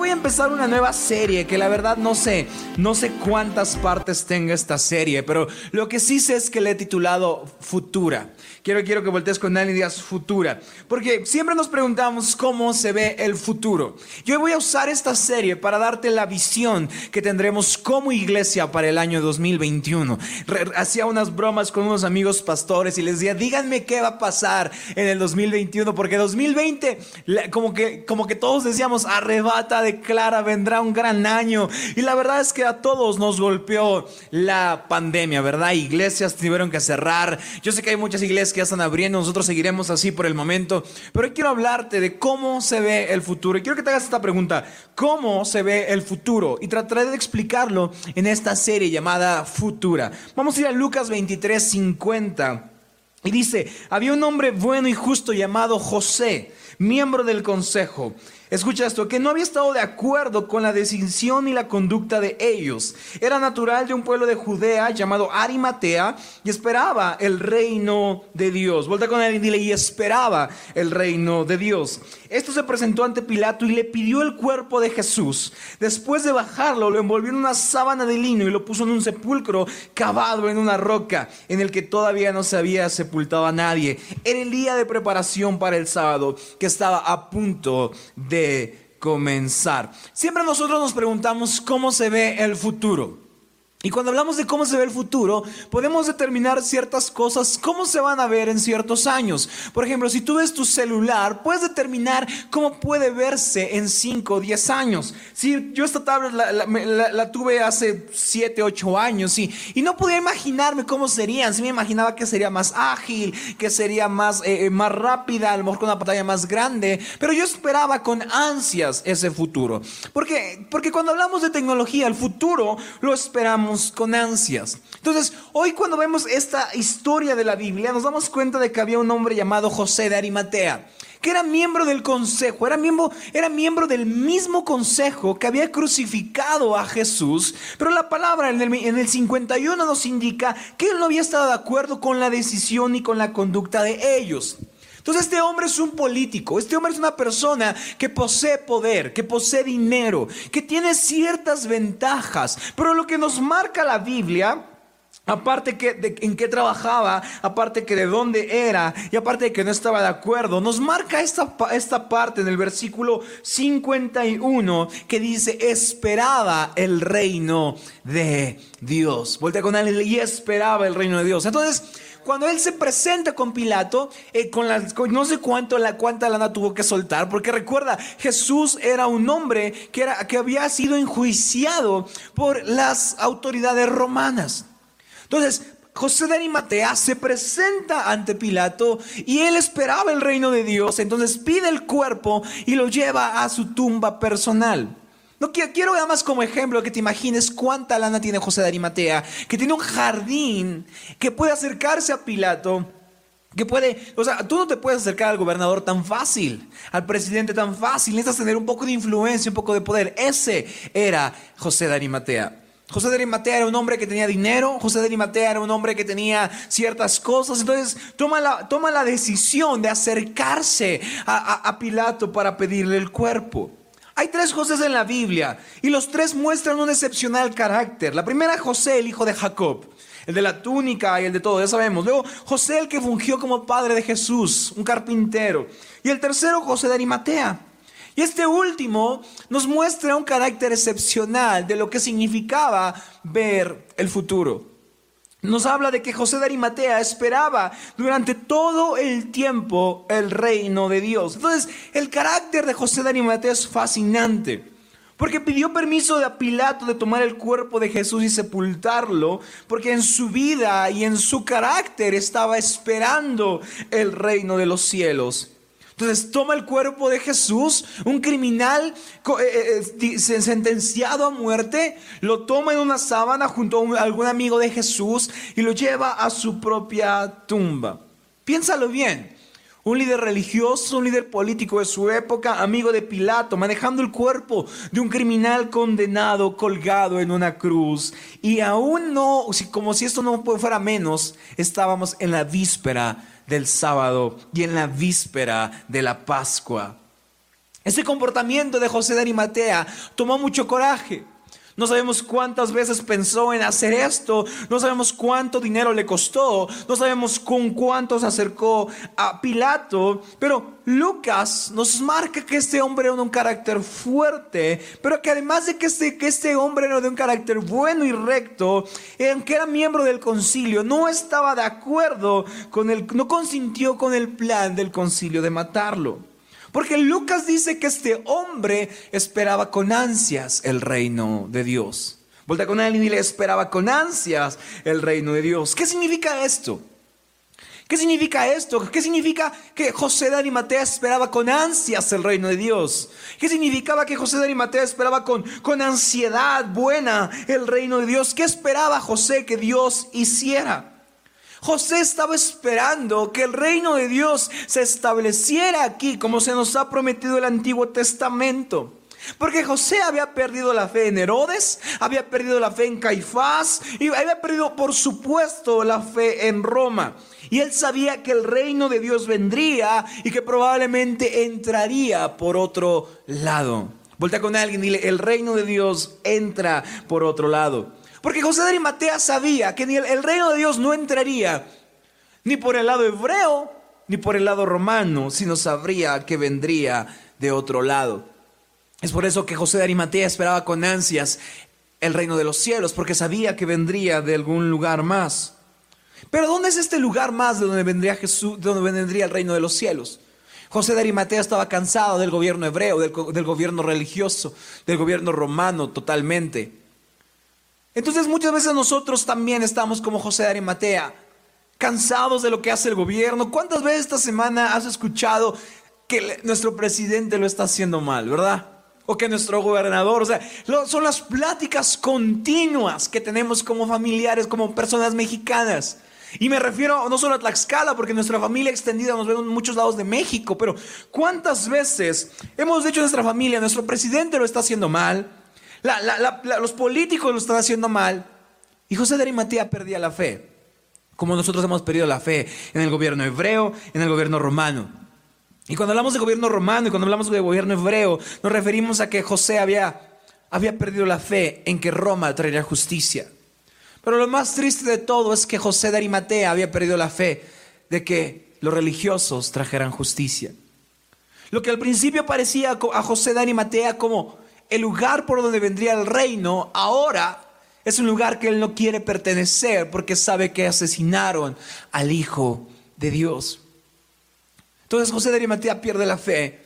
Voy a empezar una nueva serie que la verdad no sé, no sé cuántas partes tenga esta serie, pero lo que sí sé es que le he titulado Futura. Quiero, quiero que voltees con alguien y digas futura. Porque siempre nos preguntamos cómo se ve el futuro. Yo voy a usar esta serie para darte la visión que tendremos como iglesia para el año 2021. hacía unas bromas con unos amigos pastores y les decía, díganme qué va a pasar en el 2021. Porque 2020, como que, como que todos decíamos, arrebata, declara, vendrá un gran año. Y la verdad es que a todos nos golpeó la pandemia, ¿verdad? Iglesias tuvieron que cerrar. Yo sé que hay muchas iglesias que ya están abriendo, nosotros seguiremos así por el momento, pero quiero hablarte de cómo se ve el futuro. Y quiero que te hagas esta pregunta, ¿cómo se ve el futuro? Y trataré de explicarlo en esta serie llamada Futura. Vamos a ir a Lucas 23, 50. Y dice, había un hombre bueno y justo llamado José, miembro del consejo Escucha esto, que no había estado de acuerdo con la decisión y la conducta de ellos. Era natural de un pueblo de Judea llamado Arimatea y esperaba el reino de Dios. Vuelta con él y dile, y esperaba el reino de Dios. Esto se presentó ante Pilato y le pidió el cuerpo de Jesús. Después de bajarlo, lo envolvió en una sábana de lino y lo puso en un sepulcro cavado en una roca en el que todavía no se había sepultado a nadie. Era el día de preparación para el sábado que estaba a punto de comenzar. Siempre nosotros nos preguntamos cómo se ve el futuro. Y cuando hablamos de cómo se ve el futuro, podemos determinar ciertas cosas, cómo se van a ver en ciertos años. Por ejemplo, si tú ves tu celular, puedes determinar cómo puede verse en 5 o 10 años. Si yo esta tablet la, tuve hace 7, 8 años y, y no podía imaginarme cómo serían. Si me imaginaba que sería más ágil, que sería más, eh, eh, más rápida, a lo mejor con una pantalla más grande. Pero yo esperaba con ansias ese futuro. Porque, porque cuando hablamos de tecnología, el futuro lo esperamos con ansias. Entonces, hoy cuando vemos esta historia de la Biblia, nos damos cuenta de que había un hombre llamado José de Arimatea, que era miembro del consejo, era miembro, era miembro del mismo consejo que había crucificado a Jesús, pero la palabra en el, en el 51 nos indica que él no había estado de acuerdo con la decisión y con la conducta de ellos. Entonces este hombre es un político, este hombre es una persona que posee poder, que posee dinero, que tiene ciertas ventajas, pero lo que nos marca la Biblia Aparte que de en qué trabajaba, aparte que de dónde era y aparte de que no estaba de acuerdo, nos marca esta, esta parte en el versículo 51 que dice, esperaba el reino de Dios. Voltea con él y esperaba el reino de Dios. Entonces, cuando él se presenta con Pilato, eh, con, no sé cuánto, la, cuánta lana tuvo que soltar, porque recuerda, Jesús era un hombre que, era, que había sido enjuiciado por las autoridades romanas. Entonces, José de Arimatea se presenta ante Pilato y él esperaba el reino de Dios, entonces pide el cuerpo y lo lleva a su tumba personal. No quiero, quiero nada más como ejemplo que te imagines cuánta lana tiene José de Arimatea, que tiene un jardín, que puede acercarse a Pilato, que puede, o sea, tú no te puedes acercar al gobernador tan fácil, al presidente tan fácil, necesitas tener un poco de influencia, un poco de poder. Ese era José de Arimatea. José de Arimatea era un hombre que tenía dinero, José de Arimatea era un hombre que tenía ciertas cosas, entonces toma la, toma la decisión de acercarse a, a Pilato para pedirle el cuerpo. Hay tres José en la Biblia y los tres muestran un excepcional carácter. La primera, José, el hijo de Jacob, el de la túnica y el de todo, ya sabemos. Luego, José, el que fungió como padre de Jesús, un carpintero. Y el tercero, José de Arimatea. Y este último nos muestra un carácter excepcional de lo que significaba ver el futuro nos habla de que José de Arimatea esperaba durante todo el tiempo el reino de Dios. Entonces, el carácter de José de Arimatea es fascinante. Porque pidió permiso a Pilato de tomar el cuerpo de Jesús y sepultarlo, porque en su vida y en su carácter estaba esperando el reino de los cielos. Entonces toma el cuerpo de Jesús, un criminal eh, eh, sentenciado a muerte, lo toma en una sábana junto a algún amigo de Jesús y lo lleva a su propia tumba. Piénsalo bien. Un líder religioso, un líder político de su época, amigo de Pilato, manejando el cuerpo de un criminal condenado colgado en una cruz. Y aún no, como si esto no fuera menos, estábamos en la víspera del sábado y en la víspera de la Pascua. Ese comportamiento de José de Arimatea tomó mucho coraje. No sabemos cuántas veces pensó en hacer esto, no sabemos cuánto dinero le costó, no sabemos con cuánto se acercó a Pilato, pero Lucas nos marca que este hombre era de un carácter fuerte, pero que además de que este, que este hombre era de un carácter bueno y recto, aunque era miembro del concilio, no estaba de acuerdo con el, no consintió con el plan del concilio de matarlo. Porque Lucas dice que este hombre esperaba con ansias el reino de Dios. Volta con alguien y le esperaba con ansias el reino de Dios. ¿Qué significa esto? ¿Qué significa esto? ¿Qué significa que José de Arimatea esperaba con ansias el reino de Dios? ¿Qué significaba que José de Arimatea esperaba con, con ansiedad buena el reino de Dios? ¿Qué esperaba José que Dios hiciera? José estaba esperando que el reino de Dios se estableciera aquí como se nos ha prometido el Antiguo Testamento. Porque José había perdido la fe en Herodes, había perdido la fe en Caifás y había perdido por supuesto la fe en Roma. Y él sabía que el reino de Dios vendría y que probablemente entraría por otro lado. Voltea con alguien y dile, el reino de Dios entra por otro lado. Porque José de Arimatea sabía que el, reino de Dios no entraría ni por el lado hebreo ni por el lado romano, sino sabría que vendría de otro lado. Es por eso que José de Arimatea esperaba con ansias el reino de los cielos, porque sabía que vendría de algún lugar más. Pero ¿dónde es este lugar más de donde vendría Jesús, de donde vendría el reino de los cielos? José de Arimatea estaba cansado del gobierno hebreo, del gobierno religioso, del gobierno romano totalmente. Entonces muchas veces nosotros también estamos como José de Arimatea, cansados de lo que hace el gobierno. ¿Cuántas veces esta semana has escuchado que nuestro presidente lo está haciendo mal, verdad? O que nuestro gobernador, o sea, son las pláticas continuas que tenemos como familiares, como personas mexicanas. Y me refiero no solo a Tlaxcala, porque nuestra familia extendida nos ve en muchos lados de México, pero ¿cuántas veces hemos dicho a nuestra familia, nuestro presidente lo está haciendo mal? Los políticos lo están haciendo mal. Y José de Arimatea perdía la fe. Como nosotros hemos perdido la fe en el gobierno hebreo, en el gobierno romano. Y cuando hablamos de gobierno romano y cuando hablamos de gobierno hebreo, nos referimos a que José había, había perdido la fe en que Roma traería justicia. Pero lo más triste de todo es que José de Arimatea había perdido la fe de que los religiosos trajeran justicia. Lo que al principio parecía a José de Arimatea como el lugar por donde vendría el reino ahora es un lugar que él no quiere pertenecer porque sabe que asesinaron al Hijo de Dios. Entonces José de Arimatea pierde la fe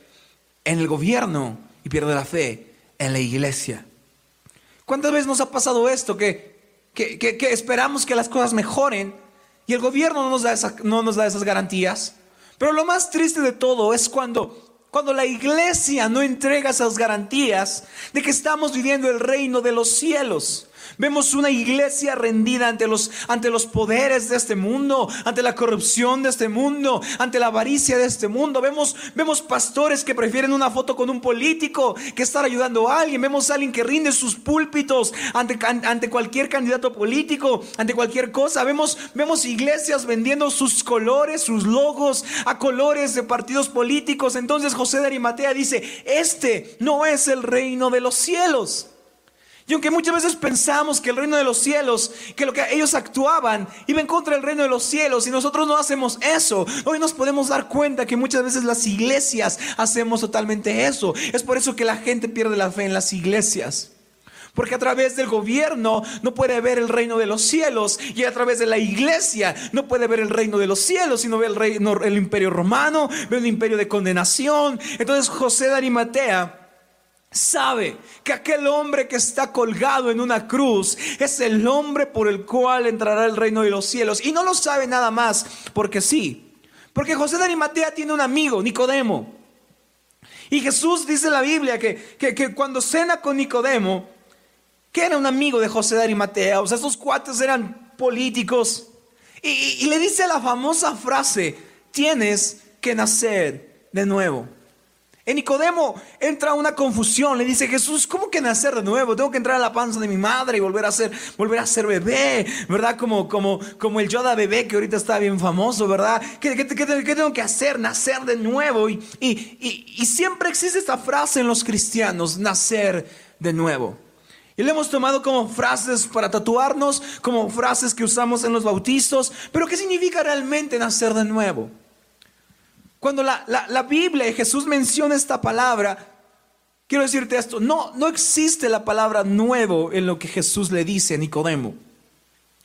en el gobierno y pierde la fe en la iglesia. ¿Cuántas veces nos ha pasado esto? Que, que, esperamos que las cosas mejoren y el gobierno no nos, da no nos da esas garantías. Pero lo más triste de todo es cuando cuando la iglesia no entrega esas garantías de que estamos viviendo el reino de los cielos. Vemos una iglesia rendida ante los, ante los poderes de este mundo, ante la corrupción de este mundo, ante la avaricia de este mundo. Vemos, vemos pastores que prefieren una foto con un político que estar ayudando a alguien. Vemos a alguien que rinde sus púlpitos ante, ante cualquier candidato político, ante cualquier cosa. Vemos, vemos iglesias vendiendo sus colores, sus logos a colores de partidos políticos. Entonces José de Arimatea dice, este no es el reino de los cielos. Y aunque muchas veces pensamos que el reino de los cielos, que lo que ellos actuaban iba en contra del reino de los cielos y nosotros no hacemos eso, hoy nos podemos dar cuenta que muchas veces las iglesias hacemos totalmente eso. Es por eso que la gente pierde la fe en las iglesias. Porque a través del gobierno no puede ver el reino de los cielos y a través de la iglesia no puede ver el reino de los cielos, sino ve el, reino, el imperio romano, ve el imperio de condenación. Entonces José de Arimatea sabe que aquel hombre que está colgado en una cruz es el hombre por el cual entrará el reino de los cielos. Y no lo sabe nada más porque sí. Porque José de Arimatea tiene un amigo, Nicodemo. Y Jesús dice en la Biblia que, que, cuando cena con Nicodemo, que era un amigo de José de Arimatea, o sea, esos cuates eran políticos, y, y le dice la famosa frase, tienes que nacer de nuevo. En Nicodemo entra una confusión, le dice Jesús, ¿cómo que nacer de nuevo? Tengo que entrar a la panza de mi madre y volver a ser, volver a ser bebé, ¿verdad? Como, como, como el Yoda bebé que ahorita está bien famoso, ¿verdad? ¿Qué, tengo que hacer? Nacer de nuevo. Y, y, y siempre existe esta frase en los cristianos, nacer de nuevo. Y le hemos tomado como frases para tatuarnos, como frases que usamos en los bautizos, pero ¿qué significa realmente nacer de nuevo? Cuando la, Biblia y Jesús menciona esta palabra, quiero decirte esto, no, no existe la palabra nuevo en lo que Jesús le dice a Nicodemo.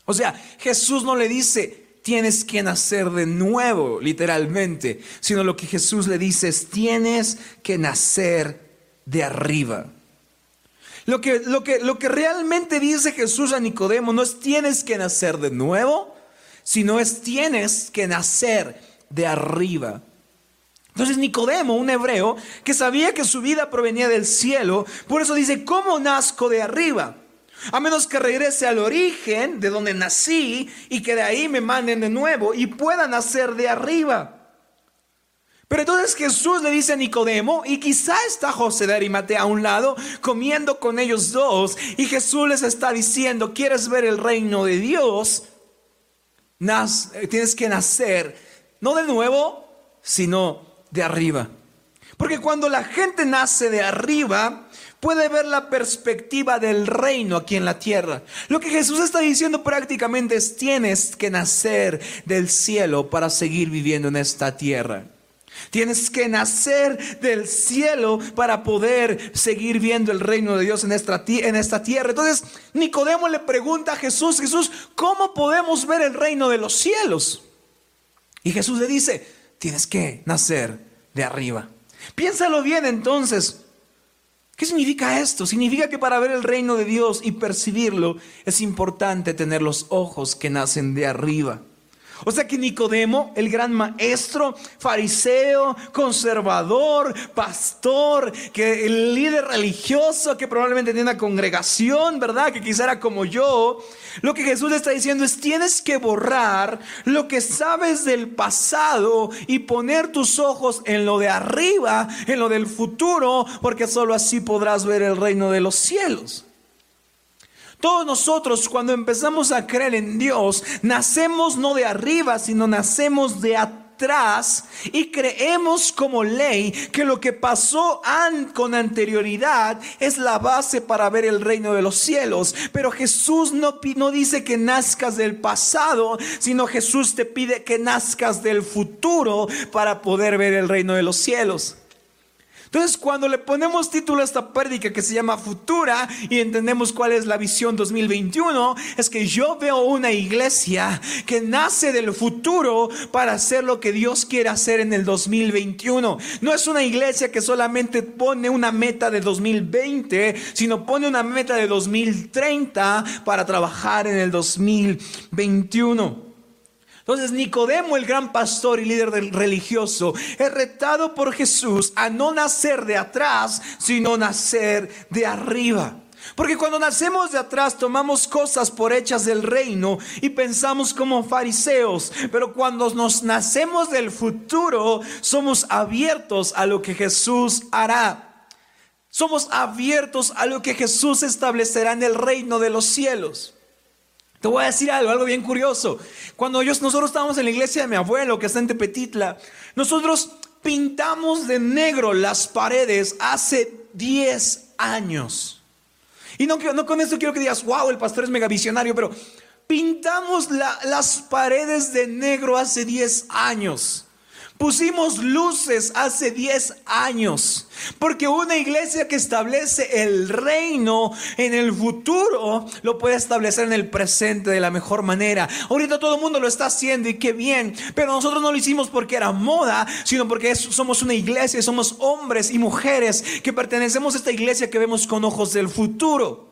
O sea, Jesús no le dice, tienes que nacer de nuevo, literalmente, sino lo que Jesús le dice es, tienes que nacer de arriba. Lo que, lo que, lo que realmente dice Jesús a Nicodemo no es tienes que nacer de nuevo, sino es tienes que nacer de arriba. Entonces Nicodemo, un hebreo, que sabía que su vida provenía del cielo, por eso dice, ¿cómo nazco de arriba? A menos que regrese al origen de donde nací y que de ahí me manden de nuevo y pueda nacer de arriba. Pero entonces Jesús le dice a Nicodemo, y quizá está José de Arimatea a un lado, comiendo con ellos dos, y Jesús les está diciendo, ¿quieres ver el reino de Dios? tienes que nacer, no de nuevo, sino de arriba. Porque cuando la gente nace de arriba, puede ver la perspectiva del reino aquí en la tierra. Lo que Jesús está diciendo prácticamente es, tienes que nacer del cielo para seguir viviendo en esta tierra. Tienes que nacer del cielo para poder seguir viendo el reino de Dios en esta, en esta tierra. Entonces, Nicodemo le pregunta a Jesús, Jesús, ¿cómo podemos ver el reino de los cielos? Y Jesús le dice, tienes que nacer de arriba. Piénsalo bien entonces. ¿Qué significa esto? Significa que para ver el reino de Dios y percibirlo es importante tener los ojos que nacen de arriba. O sea que Nicodemo, el gran maestro, fariseo, conservador, pastor, que el líder religioso que probablemente tiene una congregación, ¿verdad? Que quizá era como yo. Lo que Jesús le está diciendo es tienes que borrar lo que sabes del pasado y poner tus ojos en lo de arriba, en lo del futuro, porque solo así podrás ver el reino de los cielos. Todos nosotros cuando empezamos a creer en Dios, nacemos no de arriba, sino nacemos de atrás y creemos como ley que lo que pasó con anterioridad es la base para ver el reino de los cielos. Pero Jesús no, no dice que nazcas del pasado, sino Jesús te pide que nazcas del futuro para poder ver el reino de los cielos. Entonces, cuando le ponemos título a esta prédica que se llama Futura y entendemos cuál es la visión 2021, es que yo veo una iglesia que nace del futuro para hacer lo que Dios quiere hacer en el 2021. No es una iglesia que solamente pone una meta de 2020, sino pone una meta de 2030 para trabajar en el 2021. Entonces Nicodemo, el gran pastor y líder religioso, es retado por Jesús a no nacer de atrás, sino nacer de arriba. Porque cuando nacemos de atrás tomamos cosas por hechas del reino y pensamos como fariseos, pero cuando nos nacemos del futuro somos abiertos a lo que Jesús hará. Somos abiertos a lo que Jesús establecerá en el reino de los cielos. Te voy a decir algo, algo bien curioso. Cuando nosotros estábamos en la iglesia de mi abuelo, que está en Tepetitla, nosotros pintamos de negro las paredes hace 10 años. Y no, con esto quiero que digas, wow, el pastor es mega visionario, pero pintamos las paredes de negro hace 10 años. Pusimos luces hace 10 años, porque una iglesia que establece el reino en el futuro lo puede establecer en el presente de la mejor manera. Ahorita todo el mundo lo está haciendo y qué bien, pero nosotros no lo hicimos porque era moda, sino porque somos una iglesia, somos hombres y mujeres que pertenecemos a esta iglesia que vemos con ojos del futuro.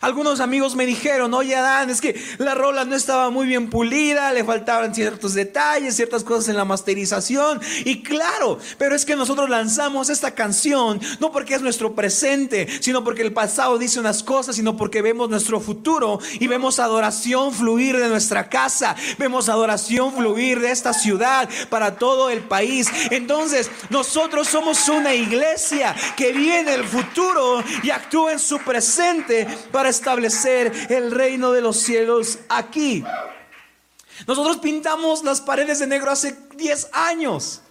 Algunos amigos me dijeron, oye Adán, es que la rola no estaba muy bien pulida, le faltaban ciertos detalles, ciertas cosas en la masterización. Y claro, pero es que nosotros lanzamos esta canción no porque es nuestro presente, sino porque el pasado dice unas cosas, sino porque vemos nuestro futuro y vemos adoración fluir de nuestra casa, vemos adoración fluir de esta ciudad para todo el país. Entonces, nosotros somos una iglesia que viene el futuro y actúa en su presente para establecer el reino de los cielos aquí. Nosotros pintamos las paredes de negro hace 10 años.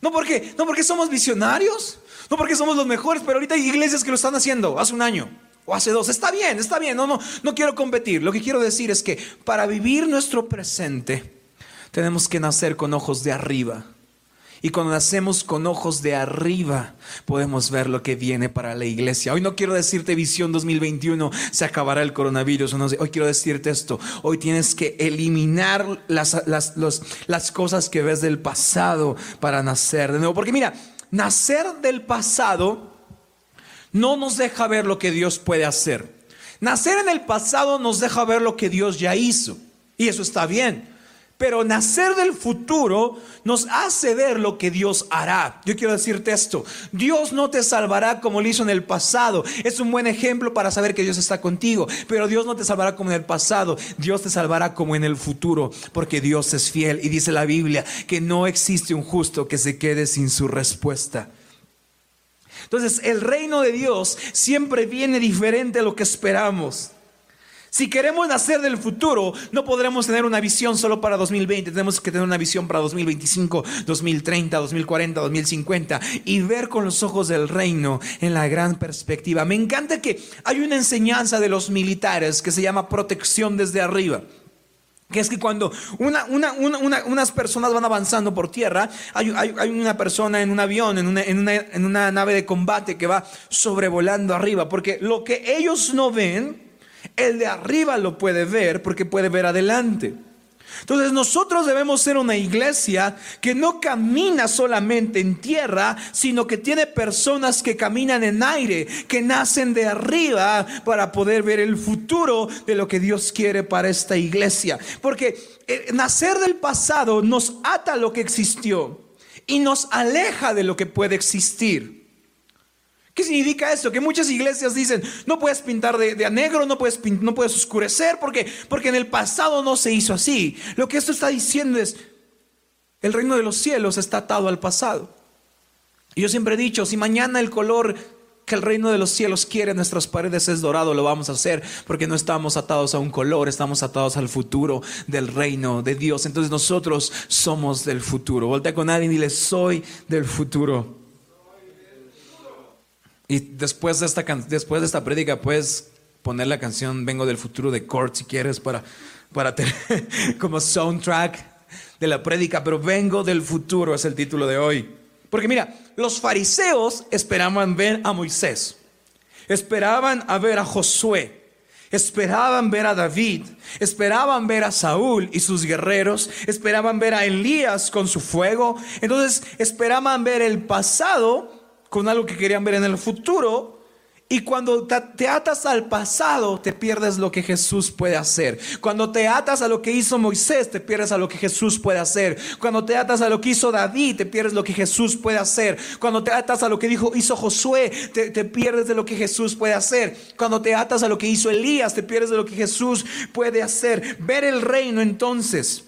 No porque, no porque somos visionarios, no porque somos los mejores, pero ahorita hay iglesias que lo están haciendo hace un año o hace dos. Está bien, está bien, no, no, no quiero competir. Lo que quiero decir es que para vivir nuestro presente tenemos que nacer con ojos de arriba. Y cuando nacemos con ojos de arriba, podemos ver lo que viene para la iglesia. Hoy no quiero decirte visión 2021, se acabará el coronavirus. Hoy quiero decirte esto. Hoy tienes que eliminar las, las, las cosas que ves del pasado para nacer de nuevo. Porque mira, nacer del pasado no nos deja ver lo que Dios puede hacer. Nacer en el pasado nos deja ver lo que Dios ya hizo. Y eso está bien. Pero nacer del futuro nos hace ver lo que Dios hará. Yo quiero decirte esto, Dios no te salvará como lo hizo en el pasado. Es un buen ejemplo para saber que Dios está contigo. Pero Dios no te salvará como en el pasado, Dios te salvará como en el futuro, porque Dios es fiel. Y dice la Biblia que no existe un justo que se quede sin su respuesta. Entonces el reino de Dios siempre viene diferente a lo que esperamos. Si queremos nacer del futuro, no podremos tener una visión solo para 2020, tenemos que tener una visión para 2025, 2030, 2040, 2050 y ver con los ojos del reino en la gran perspectiva. Me encanta que hay una enseñanza de los militares que se llama protección desde arriba que es que cuando unas personas van avanzando por tierra, hay, una persona en un avión, en una nave de combate que va sobrevolando arriba, porque lo que ellos no ven, el de arriba lo puede ver porque puede ver adelante. Entonces nosotros debemos ser una iglesia que no camina solamente en tierra, sino que tiene personas que caminan en aire, que nacen de arriba para poder ver el futuro de lo que Dios quiere para esta iglesia. Porque eh, nacer del pasado nos ata a lo que existió y nos aleja de lo que puede existir. ¿Qué significa esto? Que muchas iglesias dicen, no puedes pintar de, a negro, no puedes, no puedes oscurecer, porque, porque en el pasado no se hizo así. Lo que esto está diciendo es, el reino de los cielos está atado al pasado. Y yo siempre he dicho, si mañana el color que el reino de los cielos quiere en nuestras paredes es dorado, lo vamos a hacer, porque no estamos atados a un color, estamos atados al futuro del reino de Dios. Entonces nosotros somos del futuro. Voltea con alguien y dile, soy del futuro. Y después de esta, después de esta prédica puedes poner la canción Vengo del futuro de Kurt si quieres para, para tener como soundtrack de la prédica, pero Vengo del futuro es el título de hoy. Porque mira, los fariseos esperaban ver a Moisés, esperaban a ver a Josué, esperaban ver a David, esperaban ver a Saúl y sus guerreros, esperaban ver a Elías con su fuego, entonces esperaban ver el pasado con algo que querían ver en el futuro. Y cuando te atas al pasado, te pierdes lo que Jesús puede hacer. Cuando te atas a lo que hizo Moisés, te pierdes a lo que Jesús puede hacer. Cuando te atas a lo que hizo David, te pierdes lo que Jesús puede hacer. Cuando te atas a lo que dijo, hizo Josué, te, te pierdes de lo que Jesús puede hacer. Cuando te atas a lo que hizo Elías, te pierdes de lo que Jesús puede hacer. Ver el reino entonces.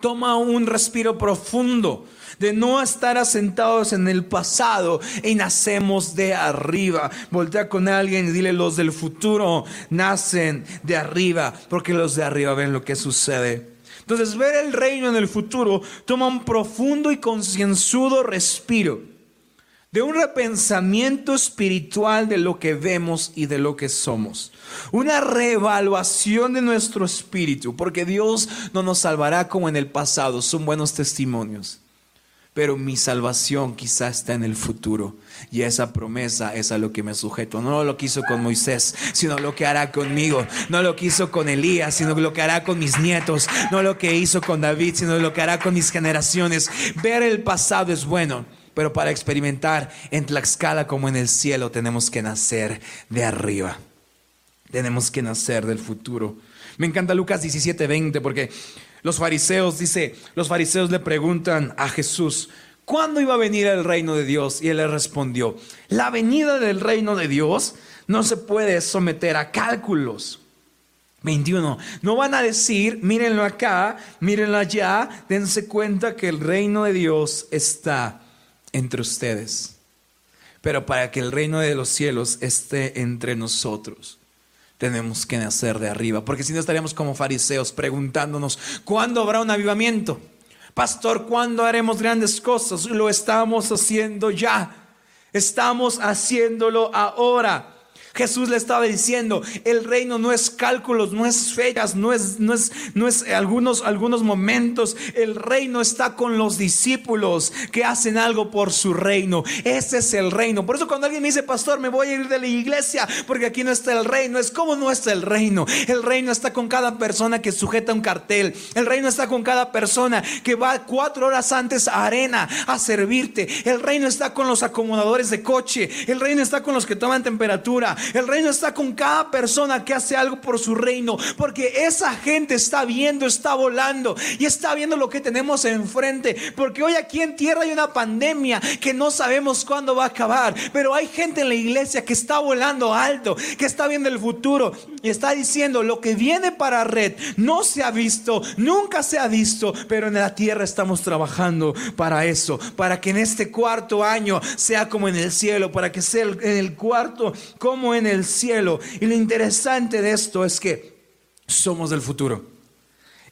Toma un respiro profundo de no estar asentados en el pasado y nacemos de arriba. Voltea con alguien y dile, los del futuro nacen de arriba, porque los de arriba ven lo que sucede. Entonces, ver el reino en el futuro toma un profundo y concienzudo respiro de un repensamiento espiritual de lo que vemos y de lo que somos. Una reevaluación de nuestro espíritu, porque Dios no nos salvará como en el pasado, son buenos testimonios pero mi salvación quizá está en el futuro. Y esa promesa es a lo que me sujeto. No lo que hizo con Moisés, sino lo que hará conmigo. No lo que hizo con Elías, sino lo que hará con mis nietos. No lo que hizo con David, sino lo que hará con mis generaciones. Ver el pasado es bueno, pero para experimentar en Tlaxcala como en el cielo tenemos que nacer de arriba. Tenemos que nacer del futuro. Me encanta Lucas 17:20 porque los fariseos, dice, los fariseos le preguntan a Jesús, ¿cuándo iba a venir el reino de Dios? Y él le respondió, la venida del reino de Dios no se puede someter a cálculos. 21. No van a decir, mírenlo acá, mírenlo allá, dense cuenta que el reino de Dios está entre ustedes. Pero para que el reino de los cielos esté entre nosotros, tenemos que nacer de arriba, porque si no estaríamos como fariseos preguntándonos, ¿cuándo habrá un avivamiento? Pastor, ¿cuándo haremos grandes cosas? Lo estamos haciendo ya. Estamos haciéndolo ahora. Jesús le estaba diciendo, el reino no es cálculos, no es fechas, no es, no es, no es algunos, algunos momentos. El reino está con los discípulos que hacen algo por su reino. Ese es el reino. Por eso cuando alguien me dice, pastor, me voy a ir de la iglesia porque aquí no está el reino, es como no está el reino. El reino está con cada persona que sujeta un cartel. El reino está con cada persona que va cuatro horas antes a arena a servirte. El reino está con los acomodadores de coche. El reino está con los que toman temperatura. El reino está con cada persona que hace algo por su reino, porque esa gente está viendo, está volando y está viendo lo que tenemos enfrente. Porque hoy aquí en tierra hay una pandemia que no sabemos cuándo va a acabar, pero hay gente en la iglesia que está volando alto, que está viendo el futuro y está diciendo lo que viene para red no se ha visto, nunca se ha visto, pero en la tierra estamos trabajando para eso, para que en este cuarto año sea como en el cielo, para que sea en el cuarto como en el cielo. Y lo interesante de esto es que somos del futuro.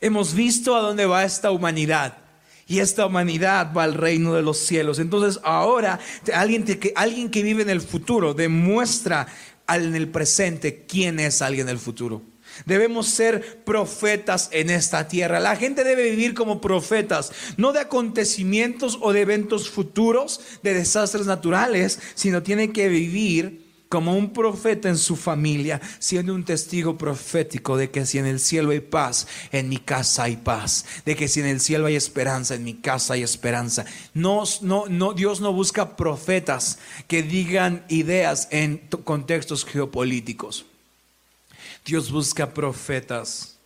Hemos visto a dónde va esta humanidad. Y esta humanidad va al reino de los cielos. Entonces ahora alguien que, alguien que vive en el futuro demuestra en el presente quién es alguien del futuro. Debemos ser profetas en esta tierra. La gente debe vivir como profetas, no de acontecimientos o de eventos futuros, de desastres naturales, sino tiene que vivir como un profeta en su familia, siendo un testigo profético de que si en el cielo hay paz, en mi casa hay paz, de que si en el cielo hay esperanza, en mi casa hay esperanza. No, no, no, Dios no busca profetas que digan ideas en contextos geopolíticos. Dios busca profetas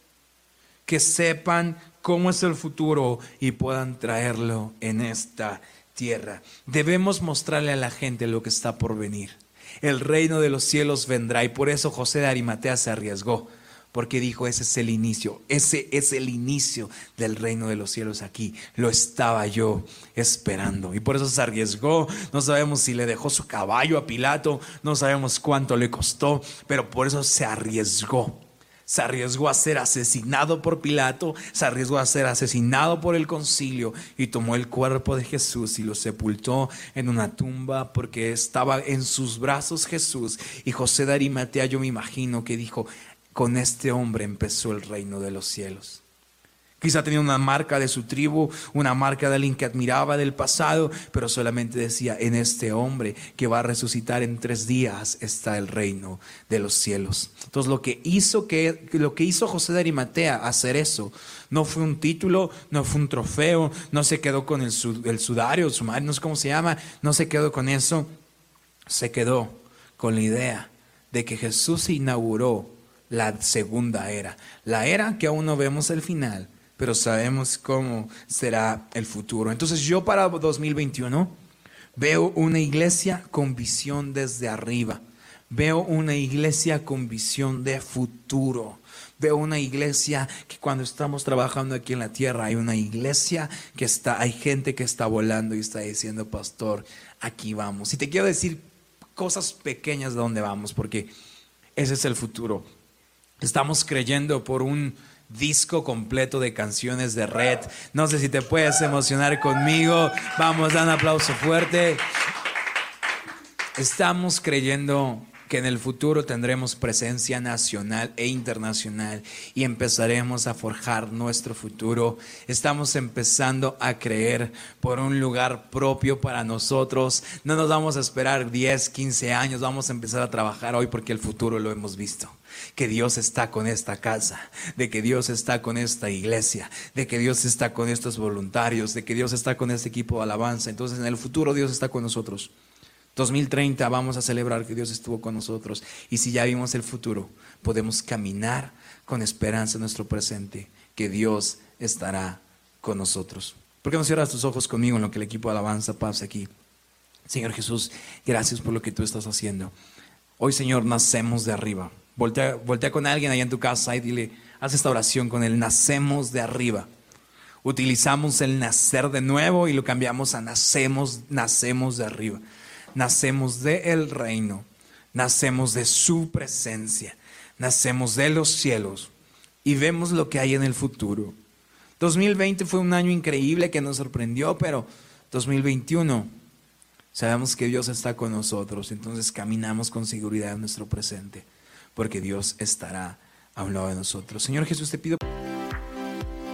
que sepan cómo es el futuro y puedan traerlo en esta tierra. Debemos mostrarle a la gente lo que está por venir el reino de los cielos vendrá. Y por eso José de Arimatea se arriesgó, porque dijo, ese es el inicio, ese es el inicio del reino de los cielos aquí. Lo estaba yo esperando. Y por eso se arriesgó. No sabemos si le dejó su caballo a Pilato, no sabemos cuánto le costó, pero por eso se arriesgó se arriesgó a ser asesinado por Pilato, se arriesgó a ser asesinado por el concilio y tomó el cuerpo de Jesús y lo sepultó en una tumba porque estaba en sus brazos Jesús. Y José de Arimatea yo me imagino que dijo, con este hombre empezó el reino de los cielos. Quizá tenía una marca de su tribu, una marca de alguien que admiraba del pasado, pero solamente decía, en este hombre que va a resucitar en tres días está el reino de los cielos. Entonces lo que hizo, que, lo que hizo José de Arimatea hacer eso no fue un título, no fue un trofeo, no se quedó con el, el sudario, el sumario, no sé cómo se llama, no se quedó con eso, se quedó con la idea de que Jesús inauguró la segunda era, la era que aún no vemos el final pero sabemos cómo será el futuro. Entonces yo para 2021 veo una iglesia con visión desde arriba. Veo una iglesia con visión de futuro. Veo una iglesia que cuando estamos trabajando aquí en la tierra hay una iglesia que está, hay gente que está volando y está diciendo, pastor, aquí vamos. Y te quiero decir cosas pequeñas de dónde vamos, porque ese es el futuro. Estamos creyendo por un disco completo de canciones de Red. No sé si te puedes emocionar conmigo. Vamos, a un aplauso fuerte. Estamos creyendo que en el futuro tendremos presencia nacional e internacional y empezaremos a forjar nuestro futuro. Estamos empezando a creer por un lugar propio para nosotros. No nos vamos a esperar 10, 15 años, vamos a empezar a trabajar hoy porque el futuro lo hemos visto que Dios está con esta casa, de que Dios está con esta iglesia, de que Dios está con estos voluntarios, de que Dios está con este equipo de alabanza. Entonces en el futuro Dios está con nosotros. 2030 vamos a celebrar que Dios estuvo con nosotros. Y si ya vimos el futuro, podemos caminar con esperanza en nuestro presente, que Dios estará con nosotros. ¿Por qué no cierras tus ojos conmigo en lo que el equipo de alabanza pasa aquí? Señor Jesús, gracias por lo que tú estás haciendo. Hoy, Señor, nacemos de arriba. Voltea, voltea con alguien allá en tu casa y dile, haz esta oración con él, nacemos de arriba. Utilizamos el nacer de nuevo y lo cambiamos a nacemos, nacemos de arriba nacemos del reino, nacemos de su presencia, nacemos de los cielos y vemos lo que hay en el futuro. 2020 fue un año increíble que nos sorprendió, pero 2021 sabemos que Dios está con nosotros, entonces caminamos con seguridad en nuestro presente, porque Dios estará a un lado de nosotros. Señor Jesús, te pido...